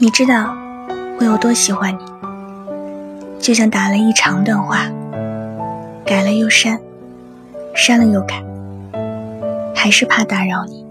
你知道我有多喜欢你。就像打了一长段话改了又删删了又改还是怕打扰你。